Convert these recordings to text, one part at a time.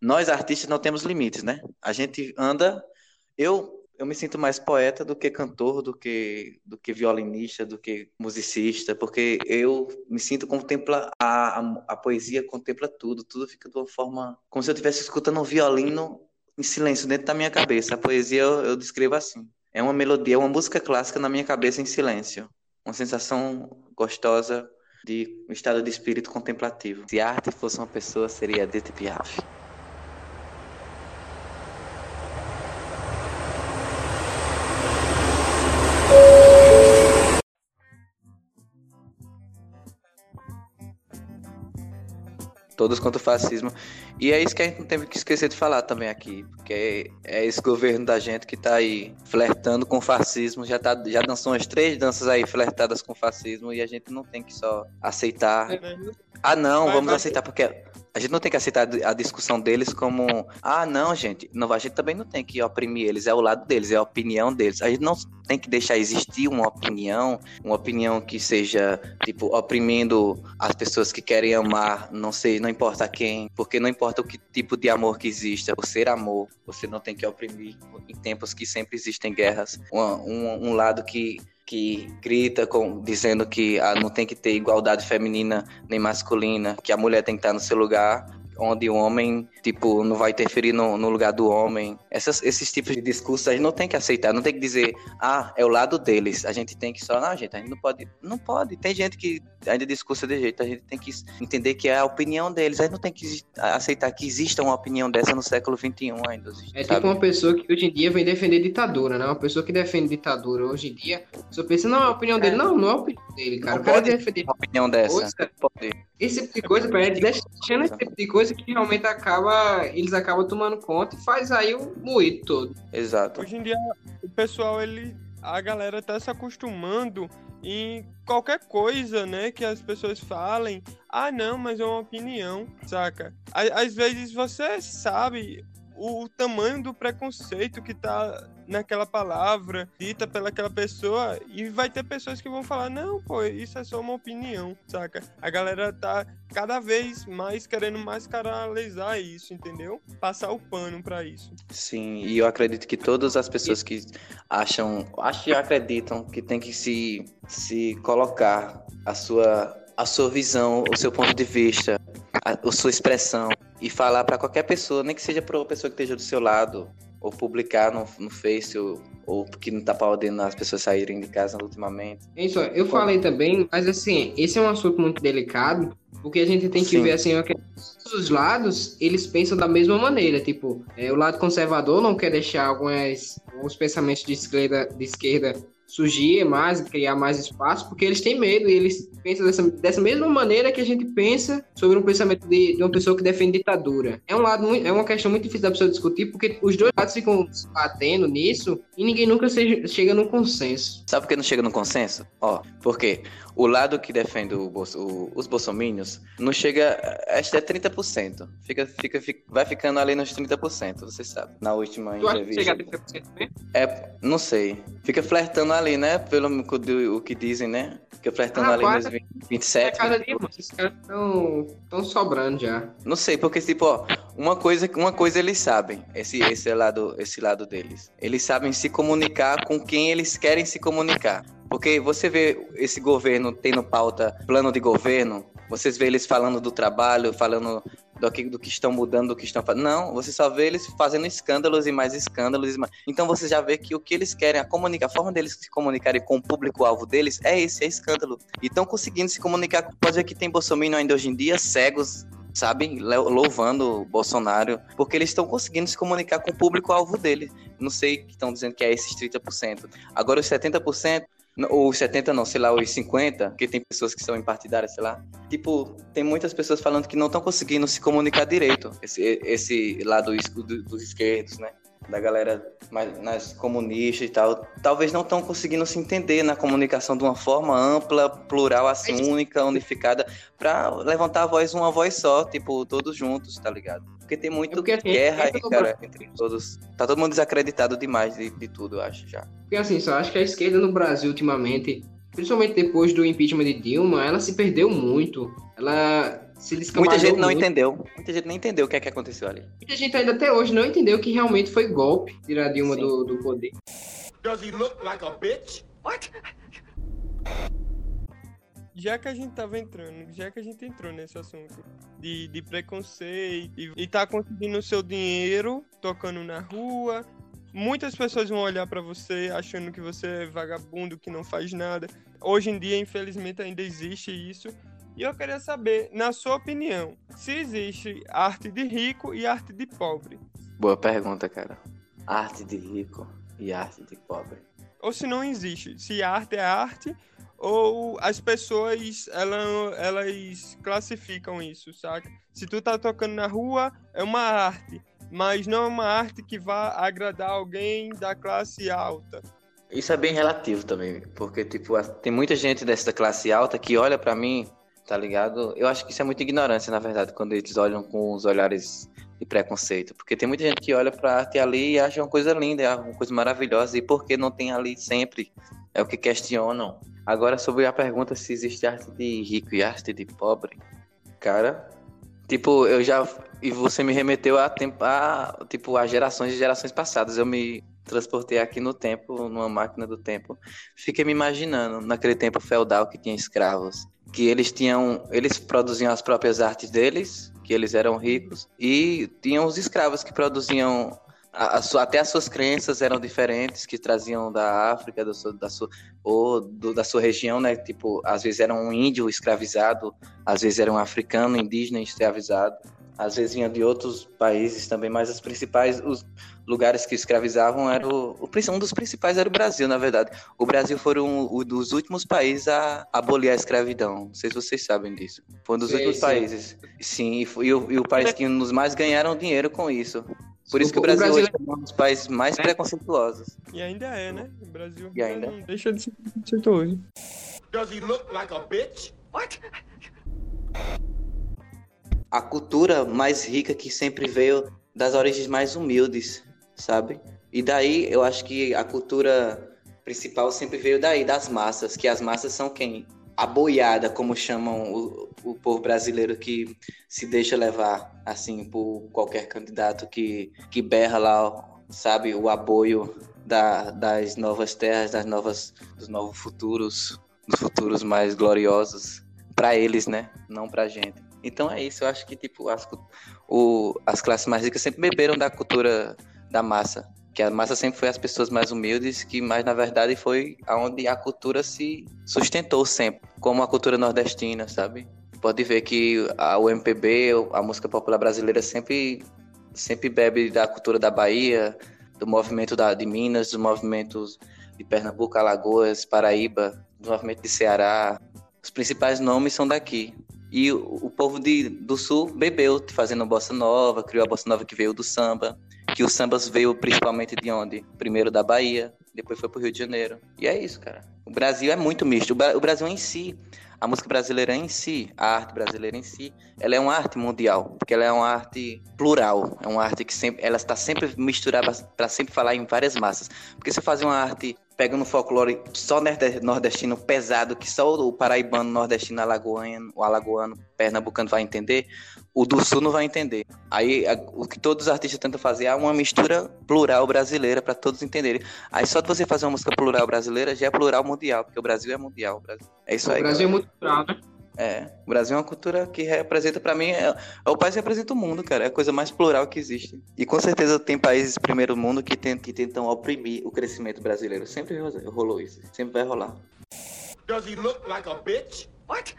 nós artistas não temos limites, né? A gente anda. Eu eu me sinto mais poeta do que cantor, do que do que violinista, do que musicista, porque eu me sinto contempla a, a, a poesia contempla tudo, tudo fica de uma forma como se eu estivesse escutando um violino em silêncio dentro da minha cabeça. A poesia eu, eu descrevo assim. É uma melodia, uma música clássica na minha cabeça em silêncio. Uma sensação gostosa de um estado de espírito contemplativo. Se a arte fosse uma pessoa, seria Edith Piaf. Todos contra o fascismo. E é isso que a gente não tem que esquecer de falar também aqui, porque é, esse governo da gente que está aí flertando com o fascismo, já, tá, já dançou umas três danças aí flertadas com o fascismo e a gente não tem que só aceitar. É, né? Ah, não, vamos aceitar porque a gente não tem que aceitar a discussão deles como, ah, não, gente, não, a gente também não tem que oprimir eles, é o lado deles, é a opinião deles. A gente não tem que deixar existir uma opinião, uma opinião que seja, tipo, oprimindo as pessoas que querem amar, não sei, não importa quem, porque não importa o que tipo de amor que exista, por ser amor, você não tem que oprimir em tempos que sempre existem guerras. um, um, um lado que que grita com, dizendo que ah, não tem que ter igualdade feminina nem masculina, que a mulher tem que estar no seu lugar, onde o homem, tipo, não vai interferir no, no lugar do homem. Essas, esses tipos de discursos a gente não tem que aceitar, não tem que dizer, ah, é o lado deles. A gente tem que só, não, gente, a gente não pode. Não pode. Tem gente que ainda discursa de jeito, a gente tem que entender que é a opinião deles. A gente não tem que aceitar que exista uma opinião dessa no século XXI ainda. É tipo uma pessoa que hoje em dia vem defender ditadura, né? Uma pessoa que defende ditadura hoje em dia, só pensa, não, é a opinião dele. É. Não, não é a opinião dele, cara. Não o cara pode defender uma opinião dessa. Coisa. Esse tipo de coisa, pra ele, deixando esse tipo de coisa que realmente acaba, eles acabam tomando conta e faz aí o moído todo. Exato. Hoje em dia, o pessoal, ele, a galera tá se acostumando em qualquer coisa, né, que as pessoas falem, ah, não, mas é uma opinião, saca? Às vezes você sabe o tamanho do preconceito que tá naquela palavra dita pelaquela pessoa e vai ter pessoas que vão falar não, pô, isso é só uma opinião, saca? A galera tá cada vez mais querendo mascaralizar isso, entendeu? Passar o pano para isso. Sim, e eu acredito que todas as pessoas que acham, acho e acreditam que tem que se se colocar a sua a sua visão, o seu ponto de vista, a, a sua expressão e falar para qualquer pessoa, nem que seja para uma pessoa que esteja do seu lado, ou publicar no, no Face, ou, ou que não tá podendo as pessoas saírem de casa ultimamente. É isso, eu falei também, mas assim, esse é um assunto muito delicado, porque a gente tem que Sim. ver assim, que todos os lados, eles pensam da mesma maneira, tipo, é, o lado conservador não quer deixar algumas, alguns pensamentos de esquerda, de esquerda surgir mais, criar mais espaço, porque eles têm medo e eles pensam dessa, dessa mesma maneira que a gente pensa sobre um pensamento de, de uma pessoa que defende ditadura. É um lado, é uma questão muito difícil da pessoa discutir, porque os dois lados ficam batendo nisso e ninguém nunca seja, chega num consenso. Sabe por que não chega num consenso? Ó, porque o lado que defende o, o, os bolsomínios não chega, acho que é 30%. Fica, fica, fica, vai ficando ali nos 30%, você sabe. Na última tu entrevista. Chega a 30% mesmo? É, não sei. Fica flertando ali, né? Pelo o que dizem, né? Fica flertando ah, ali nos 27. É cada dia, esses caras estão sobrando já. Não sei, porque, tipo, ó, uma coisa, uma coisa eles sabem, esse, esse, lado, esse lado deles. Eles sabem se comunicar com quem eles querem se comunicar. Porque você vê esse governo tendo pauta, plano de governo, vocês vê eles falando do trabalho, falando do que, do que estão mudando, do que estão fazendo. Não, você só vê eles fazendo escândalos e mais escândalos. E mais... Então você já vê que o que eles querem, a, comunica... a forma deles se comunicarem com o público-alvo deles é esse, é escândalo. E estão conseguindo se comunicar. Pode ver que tem Bolsonaro ainda hoje em dia, cegos, sabe, louvando o Bolsonaro, porque eles estão conseguindo se comunicar com o público-alvo dele. Não sei que estão dizendo que é esses 30%. Agora, os 70%, ou 70 não, sei lá, os 50, porque tem pessoas que são em partidárias, sei lá. Tipo, tem muitas pessoas falando que não estão conseguindo se comunicar direito, esse, esse lado dos esquerdos, né? da galera mais, mais comunista e tal, talvez não estão conseguindo se entender na comunicação de uma forma ampla, plural, assim, única, unificada, para levantar a voz uma voz só, tipo, todos juntos, tá ligado? Porque tem muito porque, assim, guerra aí, cara, entre todos. Tá todo mundo desacreditado demais de, de tudo, eu acho, já. Porque assim, só acho que a esquerda no Brasil, ultimamente, principalmente depois do impeachment de Dilma, ela se perdeu muito. Ela se Muita gente não muito. entendeu. Muita gente não entendeu o que é que aconteceu ali. Muita gente ainda até hoje não entendeu que realmente foi golpe tirar Dilma do, do poder. Does he look like a bitch? What? Já que a gente tava entrando, já que a gente entrou nesse assunto de, de preconceito e, e tá conseguindo o seu dinheiro tocando na rua, muitas pessoas vão olhar pra você achando que você é vagabundo, que não faz nada. Hoje em dia, infelizmente, ainda existe isso. E eu queria saber, na sua opinião, se existe arte de rico e arte de pobre. Boa pergunta, cara. Arte de rico e arte de pobre. Ou se não existe, se arte é arte ou as pessoas ela, elas classificam isso, saca? Se tu tá tocando na rua, é uma arte, mas não é uma arte que vá agradar alguém da classe alta. Isso é bem relativo também, porque tipo, tem muita gente dessa classe alta que olha pra mim, tá ligado? Eu acho que isso é muita ignorância, na verdade, quando eles olham com os olhares de preconceito, porque tem muita gente que olha pra arte ali e acha uma coisa linda, é uma coisa maravilhosa, e por que não tem ali sempre? É o que questionam. Agora, sobre a pergunta se existe arte de rico e arte de pobre, cara, tipo, eu já. E você me remeteu a, tempo, a, tipo, a gerações e gerações passadas. Eu me transportei aqui no tempo, numa máquina do tempo. Fiquei me imaginando, naquele tempo feudal que tinha escravos, que eles tinham. Eles produziam as próprias artes deles, que eles eram ricos, e tinham os escravos que produziam. A- a sua- até as suas crenças eram diferentes, que traziam da África, do, da sua, ou do- da sua região, né? Tipo, às vezes era um índio escravizado, às vezes era um africano indígena escravizado, às vezes vinha de outros países também, mas os principais os lugares que escravizavam era o, o um dos principais era o Brasil, na verdade. O Brasil foi um, um dos últimos países a abolir a escravidão. Não sei se vocês sabem disso. Foi um dos Sei, últimos sim. países. Sim, e, e o, e o país que nos mais ganharam dinheiro com isso. Por isso que o O Brasil, Brasil- hoje é um dos países mais É. preconceituosos. E ainda é, né? O Brasil E ainda? não deixa de ser preconceituoso. Does he look like a bitch? What? a cultura mais rica que sempre veio das origens mais humildes, sabe? E daí eu acho que a cultura principal sempre veio daí, das massas, que as massas são quem? A boiada, como chamam o, o povo brasileiro que se deixa levar, assim, por qualquer candidato que, que berra lá, sabe, o apoio da, das novas terras, das novas, dos novos futuros, dos futuros mais gloriosos, para eles, né? Não pra gente. Então é isso, eu acho que tipo as, o, as classes mais ricas sempre beberam da cultura da massa, que a massa sempre foi as pessoas mais humildes, que mais na verdade foi aonde a cultura se sustentou sempre, como a cultura nordestina, sabe? Pode ver que a, o MPB, a música popular brasileira sempre sempre bebe da cultura da Bahia, do movimento da, de Minas, dos movimentos de Pernambuco, Alagoas, Paraíba, do movimento de Ceará. Os principais nomes são daqui. E o, o povo de, do sul bebeu, fazendo bossa nova, criou a bossa nova que veio do samba, que o sambas veio principalmente de onde? Primeiro da Bahia, depois foi pro Rio de Janeiro. E é isso, cara. O Brasil é muito misto. O, Bra- o Brasil em si, a música brasileira em si, a arte brasileira em si, ela é uma arte mundial, porque ela é uma arte plural, é uma arte que sempre, ela está sempre misturada para sempre falar em várias massas. Porque se fazer uma arte pegando um folclore só norde- nordestino pesado, que só o paraibano, nordestino, alagoano, o alagoano, pernambucano vai entender, o do sul não vai entender. Aí a- o que todos os artistas tentam fazer é uma mistura plural brasileira para todos entenderem. Aí só de você fazer uma música plural brasileira já é plural mundial, porque o Brasil é mundial. o Brasil- É isso O aí. Brasil é muito plural, né? É, o Brasil é uma cultura que representa pra mim, é, é o país que representa o mundo, cara, é a coisa mais plural que existe. E com certeza tem países primeiro mundo que, tem- que tentam oprimir o crescimento brasileiro. Sempre ro- rolou isso, sempre vai rolar. Does he look like a bitch? What?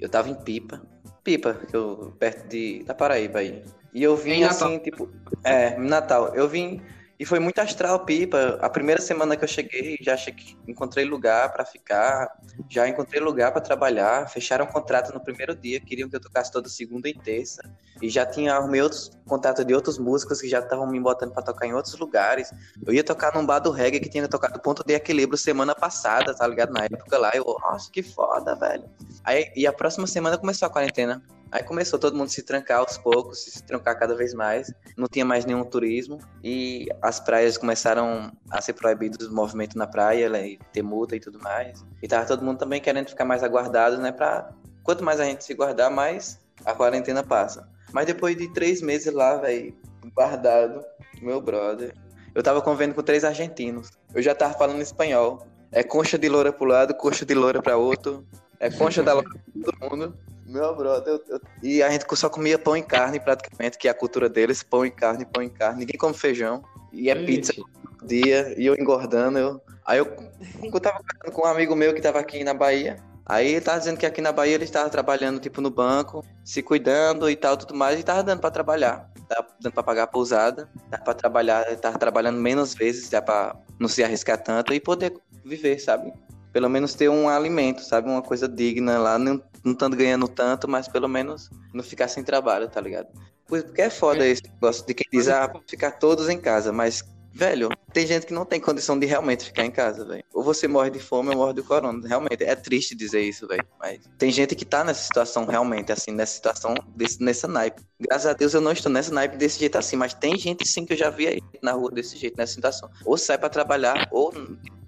Eu tava em Pipa, Pipa, que eu, perto de, da Paraíba aí. E eu vim Em Natal. assim, tipo, é, Natal, eu vim e foi muito astral Pipa. A primeira semana que eu cheguei, já cheguei, encontrei lugar pra ficar, já encontrei lugar pra trabalhar, fecharam um contrato no primeiro dia, queriam que eu tocasse toda segunda e terça. E já tinha arrumei outros contatos de outros músicos que já estavam me botando pra tocar em outros lugares. Eu ia tocar num bar do reggae que tinha tocado Ponto de Equilíbrio semana passada, tá ligado? Na época lá, eu, nossa, que foda, velho. Aí, e a próxima semana começou a quarentena. Aí começou todo mundo se trancar aos poucos, se trancar cada vez mais. Não tinha mais nenhum turismo e as praias começaram a ser proibidos o movimento na praia, né, e ter multa e tudo mais. E tava todo mundo também querendo ficar mais aguardado, né? Pra quanto mais a gente se guardar, mais a quarentena passa. Mas depois de três meses lá, velho, guardado, meu brother, eu tava convivendo com três argentinos. Eu já tava falando espanhol. É concha de loura pro lado, concha de loura pra outro. É concha da loura pra todo mundo. Meu brother, eu, eu... e a gente só comia pão e carne praticamente, que é a cultura deles, pão e carne, pão e carne. Ninguém come feijão. E é pizza todo dia, e eu engordando. Eu... Aí eu, eu tava com um amigo meu que tava aqui na Bahia. Aí ele tava dizendo que aqui na Bahia ele estava trabalhando, tipo, no banco, se cuidando e tal, tudo mais, e tava dando para trabalhar. Tava dando para pagar a pousada, dá para trabalhar, tava trabalhando menos vezes, dá para não se arriscar tanto e poder viver, sabe? Pelo menos ter um alimento, sabe? Uma coisa digna lá, não, não estando ganhando tanto, mas pelo menos não ficar sem trabalho, tá ligado? Porque é foda esse negócio de quem diz, ah, ficar todos em casa, mas Velho, tem gente que não tem condição de realmente ficar em casa, velho. Ou você morre de fome ou morre do corona. Realmente, é triste dizer isso, velho. Mas tem gente que tá nessa situação realmente, assim, nessa situação, desse, nessa naipe. Graças a Deus eu não estou nessa naipe desse jeito assim, mas tem gente sim que eu já vi aí na rua desse jeito, nessa situação. Ou sai para trabalhar, ou.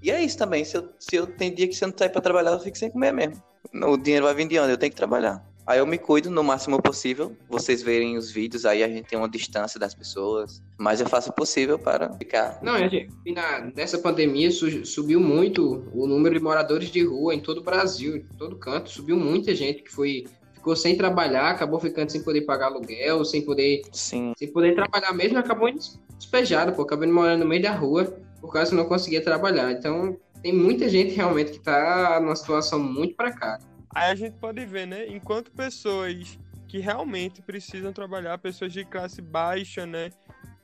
E é isso também. Se eu, se eu tem dia que você não sai para trabalhar, eu fico sem comer mesmo. O dinheiro vai vir de onde? Eu tenho que trabalhar. Aí eu me cuido no máximo possível. Vocês verem os vídeos, aí a gente tem uma distância das pessoas. Mas eu faço o possível para ficar. Não, gente, na, nessa pandemia su, subiu muito o número de moradores de rua em todo o Brasil, em todo canto. Subiu muita gente que foi ficou sem trabalhar, acabou ficando sem poder pagar aluguel, sem poder, Sim. sem poder trabalhar mesmo, acabou despejado, pô, acabou morando no meio da rua por causa que não conseguia trabalhar. Então, tem muita gente realmente que tá numa situação muito precária. Aí a gente pode ver, né? Enquanto pessoas que realmente precisam trabalhar, pessoas de classe baixa, né?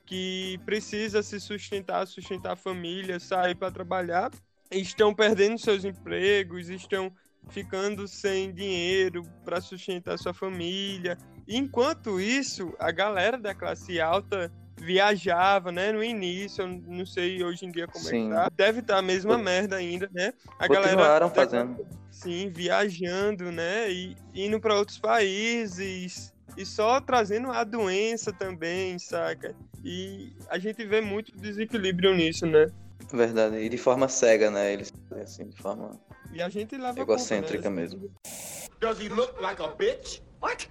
Que precisa se sustentar, sustentar a família, sair para trabalhar, estão perdendo seus empregos, estão ficando sem dinheiro para sustentar sua família. Enquanto isso, a galera da classe alta viajava, né, no início, eu não sei hoje em dia como Sim. é que tá. Deve estar tá a mesma merda ainda, né? A Continuaram galera fazendo. Sim, viajando, né? E indo para outros países e só trazendo a doença também, saca? E a gente vê muito desequilíbrio nisso, né? Verdade. E de forma cega, né? Eles assim, de forma E a gente leva a egocêntrica culpa, né? mesmo. Does he look like a bitch? What?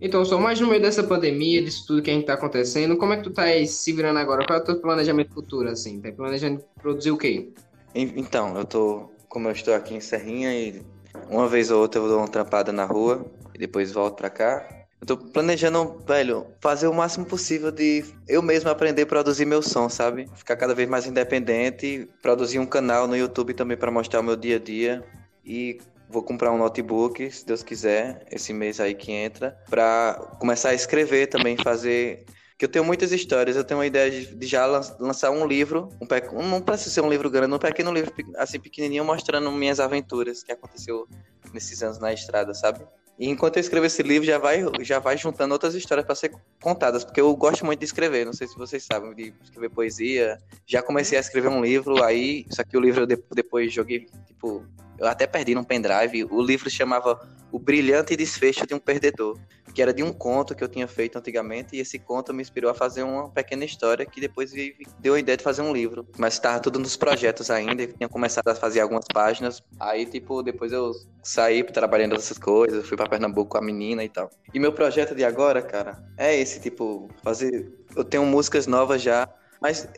Então, só mais no meio dessa pandemia, disso tudo que a gente tá acontecendo, como é que tu tá aí se virando agora? Qual é o teu planejamento futuro, assim? Tá planejando produzir o quê? En- Então, eu tô. Como eu estou aqui em Serrinha e uma vez ou outra eu dou uma trampada na rua e depois volto pra cá. Eu tô planejando, velho, fazer o máximo possível de eu mesmo aprender a produzir meu som, sabe? Ficar cada vez mais independente, produzir um canal no YouTube também pra mostrar o meu dia a dia e vou comprar um notebook, se Deus quiser, esse mês aí que entra, pra começar a escrever também, fazer que eu tenho muitas histórias, eu tenho uma ideia de, já lan- lançar um livro, um, pe- não precisa ser um livro grande, um pequeno livro assim pequenininho mostrando minhas aventuras que aconteceu nesses anos na estrada, sabe? E enquanto eu escrevo esse livro, já vai, já vai juntando outras histórias para ser contadas, porque eu gosto muito de escrever, não sei se vocês sabem, de escrever poesia. Já comecei a escrever um livro, aí, só que o livro eu de- depois joguei, tipo, eu até perdi num pendrive. O livro chamava O Brilhante Desfecho de um Perdedor, que era de um conto que eu tinha feito antigamente, e esse conto me inspirou a fazer uma pequena história que depois deu a ideia de fazer um livro. Mas estava tudo nos projetos ainda, tinha começado a fazer algumas páginas. Aí, tipo, depois eu saí trabalhando essas coisas, fui para Pernambuco com a menina e tal. E meu projeto de agora, cara, é esse, tipo, fazer. Eu tenho músicas novas já, mas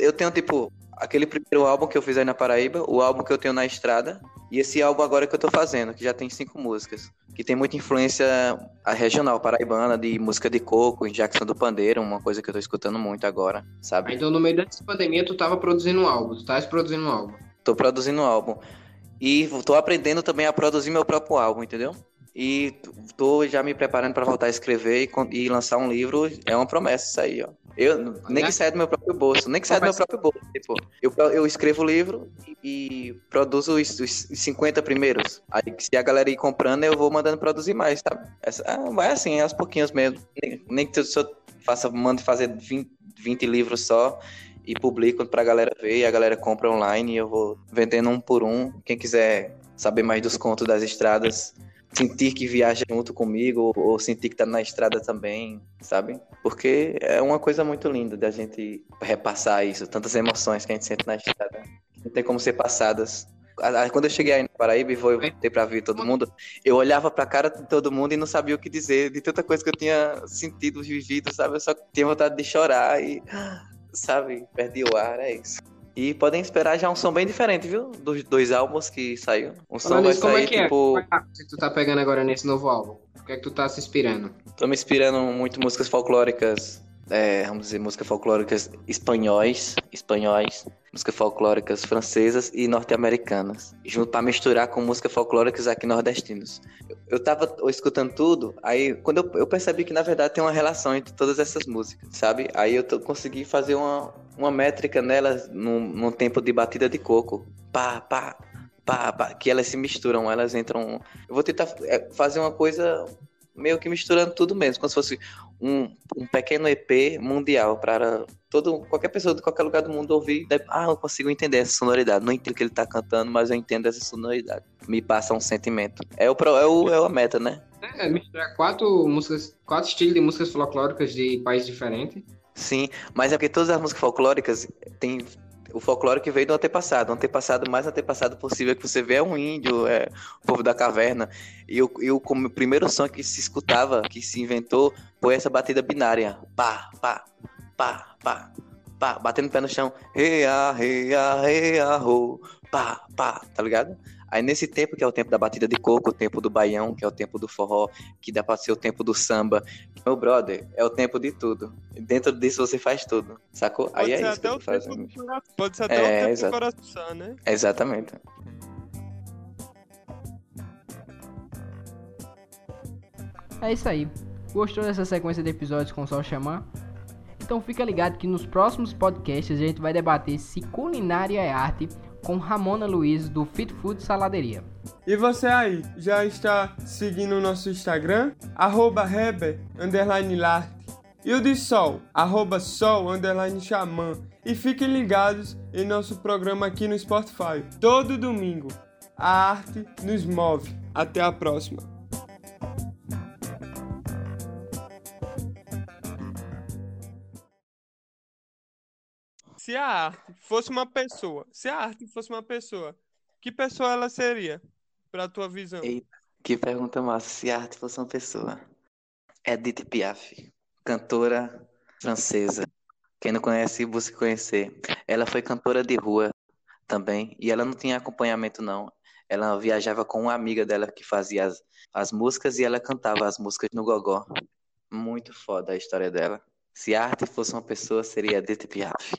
eu tenho, tipo, aquele primeiro álbum que eu fiz aí na Paraíba, o álbum que eu tenho na estrada, e esse álbum agora que eu tô fazendo, que já tem cinco músicas, que tem muita influência regional paraibana, de música de coco, em Jackson do Pandeiro, uma coisa que eu tô escutando muito agora, Ah, sabe? Então, no meio dessa pandemia, tu tava produzindo um álbum, tu tava produzindo um álbum. Tô produzindo um álbum. E tô aprendendo também a produzir meu próprio álbum, entendeu? E tô já me preparando para voltar a escrever e, e lançar um livro. É uma promessa isso aí, ó. Eu, nem que saia do meu próprio bolso, nem que saia do meu próprio bolso. Tipo, eu, eu escrevo o livro e, produzo os, os 50 primeiros. Aí, se a galera ir comprando, eu vou mandando produzir mais, sabe? Essa, ah, vai assim, aos pouquinhos mesmo. Nem, nem que eu só faça, mande fazer 20, 20 livros só e publico pra galera ver e a galera compra online e eu vou vendendo um por um. Quem quiser saber mais dos contos das estradas, sentir que viaja junto comigo ou sentir que tá na estrada também, sabe? Porque é uma coisa muito linda da gente repassar isso, tantas emoções que a gente sente na estrada, não tem como ser passadas. Quando eu cheguei aí no Paraíba e voltei pra ver todo mundo, eu olhava pra cara de todo mundo e não sabia o que dizer, de tanta coisa que eu tinha sentido, vivido, sabe? Eu só tinha vontade de chorar e, sabe, perdi o ar, é isso. E podem esperar já um som bem diferente, viu? Dos dois álbuns que saiu. Um som Falando vai isso, como sair, é que é? tipo. Como é que tu tá pegando agora nesse novo álbum? O que é que tu tá se inspirando? Tô me inspirando muito em músicas folclóricas, é, vamos dizer, músicas folclóricas espanhóis, espanhóis, músicas folclóricas francesas e norte-americanas, junto para misturar com músicas folclóricas aqui nordestinos. Eu, eu tava escutando tudo, aí quando eu, eu percebi que na verdade tem uma relação entre todas essas músicas, sabe? Aí eu consegui fazer uma, uma métrica nelas num, num tempo de batida de coco. Pá, pá, pá, pá, que elas se misturam, elas entram. Eu vou tentar é, fazer uma coisa meio que misturando tudo mesmo, como se fosse um, um pequeno EP mundial para todo qualquer pessoa de qualquer lugar do mundo ouvir. daí, Ah, eu consigo entender essa sonoridade. Não entendo o que ele tá cantando, mas eu entendo essa sonoridade. Me passa um sentimento. É o é o é a meta, né? É, misturar quatro músicas, quatro estilos de músicas folclóricas de países diferentes. Sim, mas é porque todas as músicas folclóricas têm o folclore que veio do antepassado, o antepassado mais antepassado possível que você vê é um índio, é o povo da caverna. E o, e o, o primeiro som que se escutava, que se inventou, foi essa batida binária. Pá, pá, pá, pá, pá, batendo o pé no chão. Rea, rea, rea, ho, pá, pá, tá ligado? Aí nesse tempo, que é o tempo da batida de coco, o tempo do baião, que é o tempo do forró, que dá pra ser o tempo do samba, meu brother, é o tempo de tudo. Dentro disso você faz tudo, sacou? Pode Aí é isso que eu tô fazendo. Pode ser até É, o tempo exato. do coração, né? Exatamente. É isso aí. Gostou dessa sequência de episódios com o Sol Chamar? Então fica ligado que nos próximos podcasts a gente vai debater se culinária é arte com Ramona Luiz do Fit Food Saladeria. E você aí, já está seguindo o nosso Instagram? Arroba Heber. E o de Sol, arroba Sol, Xamã. E fiquem ligados em nosso programa aqui no Spotify. Todo domingo. A arte nos move. Até a próxima. Se a arte fosse uma pessoa, se a arte fosse uma pessoa, que pessoa ela seria, pra tua visão? Eita, que pergunta massa. Se a arte fosse uma pessoa. Edith Piaf, cantora francesa. Quem não conhece, busque conhecer. Ela foi cantora de rua também. E ela não tinha acompanhamento, não. Ela viajava com uma amiga dela que fazia as, as músicas e ela cantava as músicas no gogó. Muito foda a história dela. Se a arte fosse uma pessoa, seria Edith Piaf.